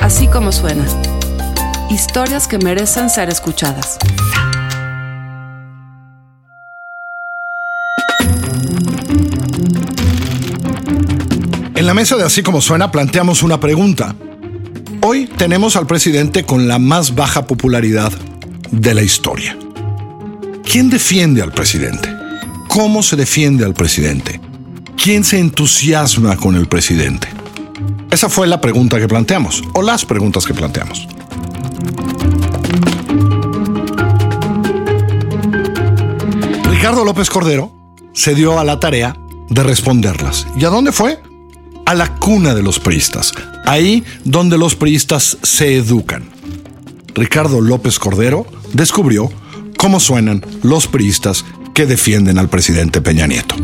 Así como suena. Historias que merecen ser escuchadas. En la mesa de Así como suena planteamos una pregunta. Hoy tenemos al presidente con la más baja popularidad de la historia. ¿Quién defiende al presidente? ¿Cómo se defiende al presidente? ¿Quién se entusiasma con el presidente? Esa fue la pregunta que planteamos, o las preguntas que planteamos. Ricardo López Cordero se dio a la tarea de responderlas. ¿Y a dónde fue? A la cuna de los priistas, ahí donde los priistas se educan. Ricardo López Cordero descubrió cómo suenan los priistas que defienden al presidente Peña Nieto.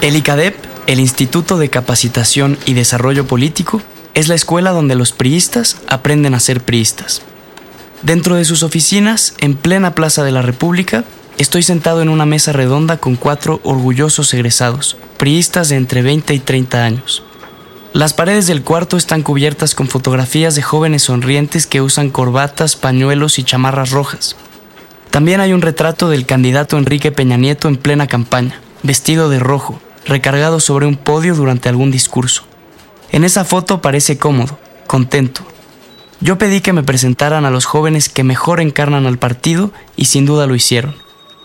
El ICADEP, el Instituto de Capacitación y Desarrollo Político, es la escuela donde los priistas aprenden a ser priistas. Dentro de sus oficinas, en plena Plaza de la República, estoy sentado en una mesa redonda con cuatro orgullosos egresados, priistas de entre 20 y 30 años. Las paredes del cuarto están cubiertas con fotografías de jóvenes sonrientes que usan corbatas, pañuelos y chamarras rojas. También hay un retrato del candidato Enrique Peña Nieto en plena campaña, vestido de rojo, recargado sobre un podio durante algún discurso. En esa foto parece cómodo, contento. Yo pedí que me presentaran a los jóvenes que mejor encarnan al partido y sin duda lo hicieron.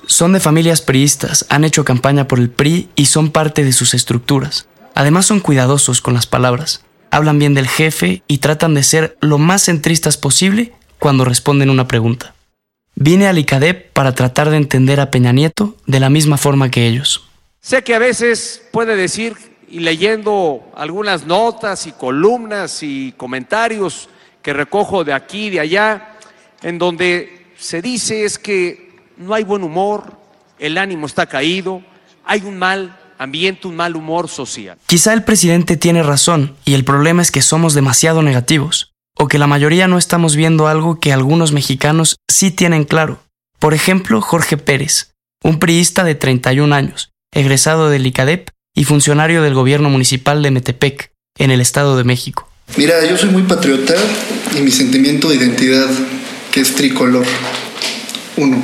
Son de familias priistas, han hecho campaña por el PRI y son parte de sus estructuras. Además son cuidadosos con las palabras, hablan bien del jefe y tratan de ser lo más centristas posible cuando responden una pregunta. Vine al ICADEP para tratar de entender a Peña Nieto de la misma forma que ellos. Sé que a veces puede decir, y leyendo algunas notas y columnas y comentarios que recojo de aquí y de allá, en donde se dice es que no hay buen humor, el ánimo está caído, hay un mal ambiente, un mal humor social. Quizá el presidente tiene razón y el problema es que somos demasiado negativos, o que la mayoría no estamos viendo algo que algunos mexicanos sí tienen claro. Por ejemplo, Jorge Pérez, un priista de 31 años, egresado del ICADEP y funcionario del gobierno municipal de Metepec, en el Estado de México. Mira, yo soy muy patriota y mi sentimiento de identidad, que es tricolor. Uno.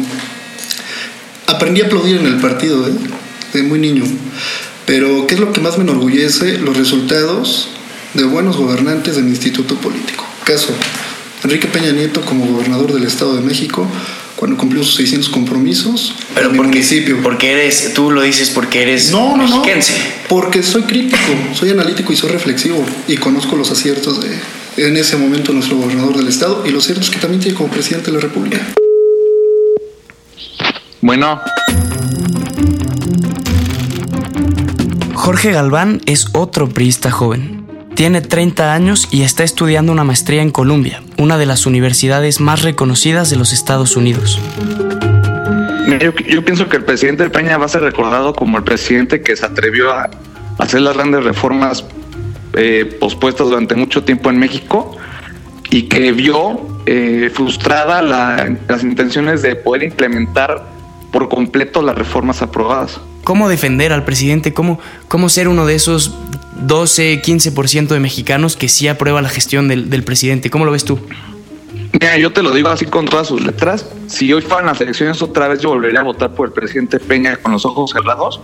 Aprendí a aplaudir en el partido, ¿eh? de muy niño. Pero, ¿qué es lo que más me enorgullece? Los resultados de buenos gobernantes de mi instituto político. Caso, Enrique Peña Nieto como gobernador del Estado de México, cuando cumplió sus 600 compromisos Pero porque, municipio. porque eres, tú lo dices porque eres No, no, no. mexiquense. Porque soy crítico, soy analítico y soy reflexivo y conozco los aciertos de en ese momento nuestro gobernador del estado y los ciertos que también tiene como presidente de la República. Bueno, Jorge Galván es otro priista joven. Tiene 30 años y está estudiando una maestría en Columbia, una de las universidades más reconocidas de los Estados Unidos. yo, yo pienso que el presidente Peña va a ser recordado como el presidente que se atrevió a hacer las grandes reformas eh, pospuestas durante mucho tiempo en México y que vio eh, frustrada la- las intenciones de poder implementar por completo las reformas aprobadas. ¿Cómo defender al presidente? ¿Cómo, cómo ser uno de esos 12, 15% de mexicanos que sí aprueba la gestión del, del presidente? ¿Cómo lo ves tú? Mira, yo te lo digo así con todas sus letras. Si hoy fueran las elecciones otra vez, yo volvería a votar por el presidente Peña con los ojos cerrados.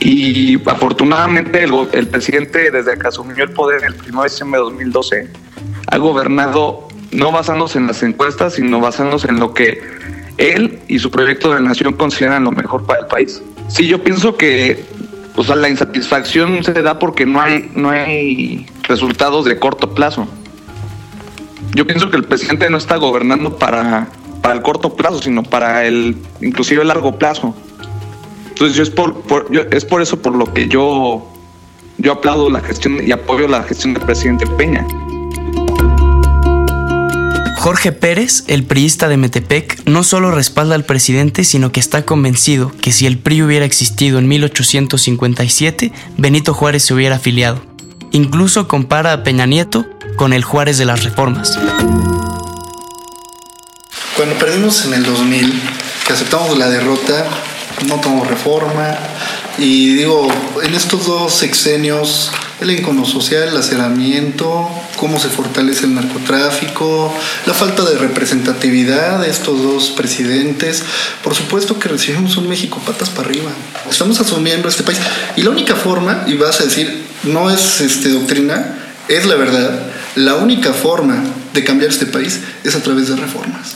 Y afortunadamente el, el presidente, desde que asumió el poder el 1 de diciembre de 2012, ha gobernado no basándose en las encuestas, sino basándose en lo que él y su proyecto de nación consideran lo mejor para el país. Sí, yo pienso que o sea, la insatisfacción se da porque no hay, no hay resultados de corto plazo. Yo pienso que el presidente no está gobernando para, para el corto plazo, sino para el inclusive el largo plazo. Entonces yo es por, por- yo- es por eso por lo que yo yo aplaudo la gestión y apoyo la gestión del presidente Peña. Jorge Pérez, el priista de Metepec, no solo respalda al presidente, sino que está convencido que si el PRI hubiera existido en 1857, Benito Juárez se hubiera afiliado. Incluso compara a Peña Nieto con el Juárez de las Reformas. Cuando perdimos en el 2000, que aceptamos la derrota, no tomamos reforma, y digo, en estos dos sexenios, el encono social, el aceramiento, cómo se fortalece el narcotráfico, la falta de representatividad de estos dos presidentes, por supuesto que recibimos un México patas para arriba. Estamos asumiendo este país. Y la única forma, y vas a decir, no es este, doctrina, es la verdad, la única forma de cambiar este país es a través de reformas.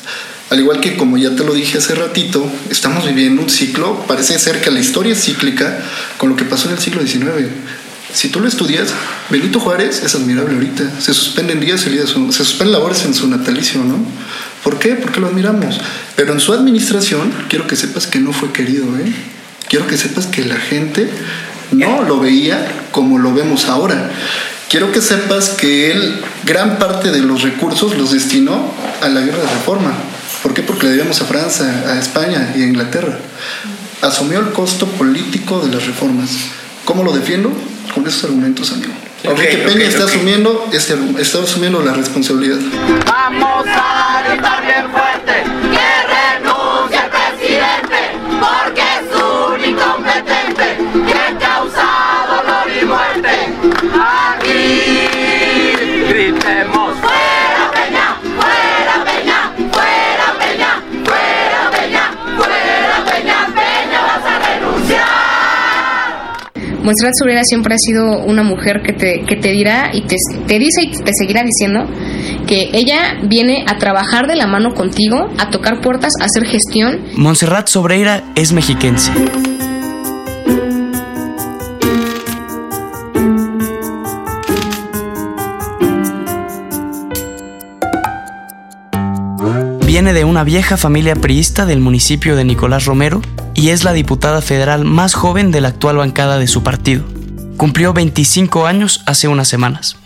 Al igual que como ya te lo dije hace ratito, estamos viviendo un ciclo, parece ser que la historia es cíclica con lo que pasó en el siglo XIX. Si tú lo estudias, Benito Juárez es admirable ahorita. Se suspenden días, se suspenden labores en su natalicio, ¿no? ¿Por qué? Porque lo admiramos. Pero en su administración, quiero que sepas que no fue querido, ¿eh? Quiero que sepas que la gente no lo veía como lo vemos ahora. Quiero que sepas que él gran parte de los recursos los destinó a la guerra de reforma. ¿Por qué? Porque le debemos a Francia, a España y a Inglaterra. Asumió el costo político de las reformas. ¿Cómo lo defiendo? Con esos argumentos, amigo. Enrique Peña está, Asumiendo, este, está asumiendo la responsabilidad. Vamos a gritar bien fuerte Montserrat Sobrera siempre ha sido una mujer que te, que te dirá y te, te dice y te seguirá diciendo que ella viene a trabajar de la mano contigo, a tocar puertas, a hacer gestión. Montserrat Sobreira es mexiquense. Viene de una vieja familia priista del municipio de Nicolás Romero y es la diputada federal más joven de la actual bancada de su partido. Cumplió 25 años hace unas semanas.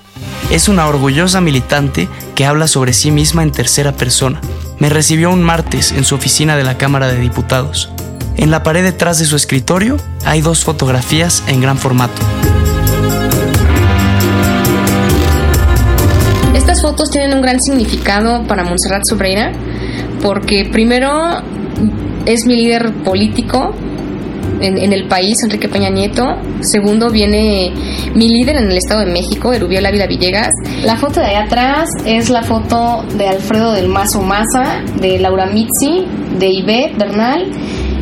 Es una orgullosa militante que habla sobre sí misma en tercera persona. Me recibió un martes en su oficina de la Cámara de Diputados. En la pared detrás de su escritorio hay dos fotografías en gran formato. Estas fotos tienen un gran significado para Montserrat Sobreira porque primero es mi líder político en, el país, Enrique Peña Nieto. Segundo viene mi líder en el Estado de México, Erubiel Ávila Villegas. La foto de allá atrás es la foto de Alfredo del Mazo Maza, de Laura Mitzi, de Ivette Bernal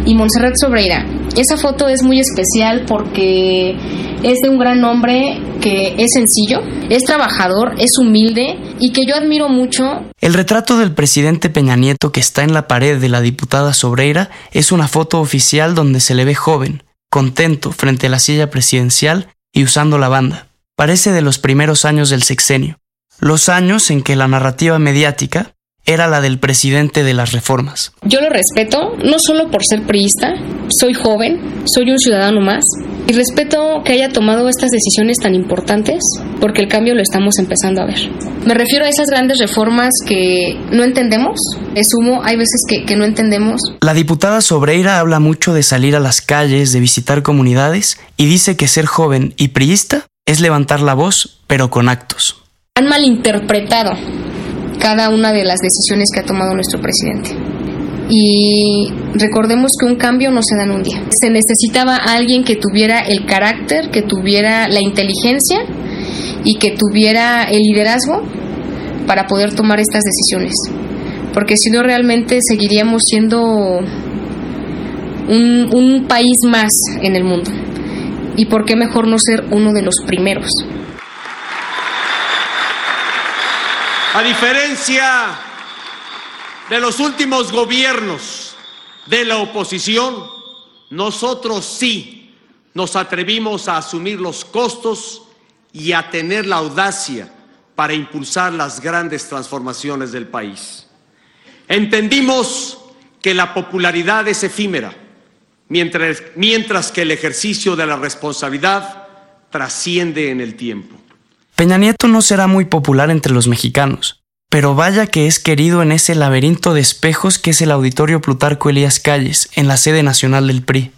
y Montserrat Sobreira. Esa foto es muy especial porque es de un gran hombre que es sencillo, es trabajador, es humilde y que yo admiro mucho. El retrato del presidente Peña Nieto que está en la pared de la diputada Sobreira es una foto oficial donde se le ve joven, contento frente a la silla presidencial y usando la banda. Parece de los primeros años del sexenio, los años en que la narrativa mediática era la del presidente de las reformas. Yo lo respeto, no solo por ser priista, soy joven, soy un ciudadano más, y respeto que haya tomado estas decisiones tan importantes, porque el cambio lo estamos empezando a ver. Me refiero a esas grandes reformas que no entendemos, es humo, hay veces que, que no entendemos. La diputada Sobreira habla mucho de salir a las calles, de visitar comunidades, y dice que ser joven y priista es levantar la voz, pero con actos. Han malinterpretado cada una de las decisiones que ha tomado nuestro presidente. Y recordemos que un cambio no se da en un día. Se necesitaba alguien que tuviera el carácter, que tuviera la inteligencia y que tuviera el liderazgo para poder tomar estas decisiones. Porque si no, realmente seguiríamos siendo un, un país más en el mundo. ¿Y por qué mejor no ser uno de los primeros? A diferencia de los últimos gobiernos de la oposición, nosotros sí nos atrevimos a asumir los costos y a tener la audacia para impulsar las grandes transformaciones del país. Entendimos que la popularidad es efímera, mientras, mientras que el ejercicio de la responsabilidad trasciende en el tiempo. Peña Nieto no será muy popular entre los mexicanos, pero vaya que es querido en ese laberinto de espejos que es el Auditorio Plutarco Elías Calles, en la sede nacional del PRI.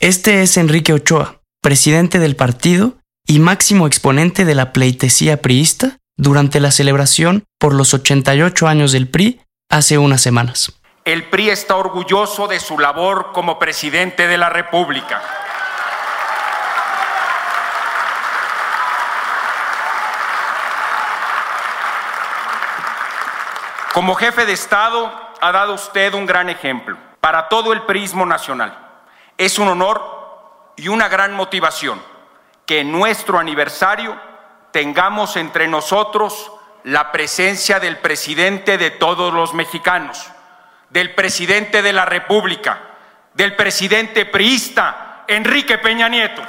Este es Enrique Ochoa, presidente del partido y máximo exponente de la pleitesía priista durante la celebración por los 88 años del PRI hace unas semanas. El PRI está orgulloso de su labor como presidente de la República. Como jefe de Estado ha dado usted un gran ejemplo para todo el prismo nacional. Es un honor y una gran motivación que en nuestro aniversario tengamos entre nosotros la presencia del presidente de todos los mexicanos, del presidente de la República, del presidente priista, Enrique Peña Nieto.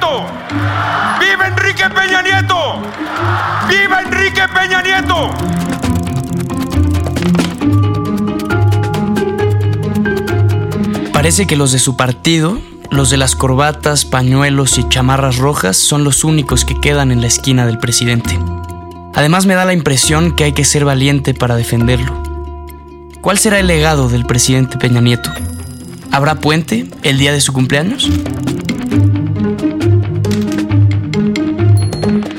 Nieto! ¡Viva Enrique Peña Nieto! ¡Viva Enrique Peña Nieto! Parece que los de su partido, los de las corbatas, pañuelos y chamarras rojas, son los únicos que quedan en la esquina del presidente. Además me da la impresión que hay que ser valiente para defenderlo. ¿Cuál será el legado del presidente Peña Nieto? ¿Habrá puente el día de su cumpleaños?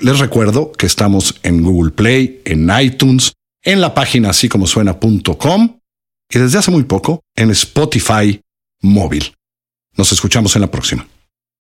Les recuerdo que estamos en Google Play, en iTunes, en la página así como suena.com y desde hace muy poco en Spotify móvil. Nos escuchamos en la próxima.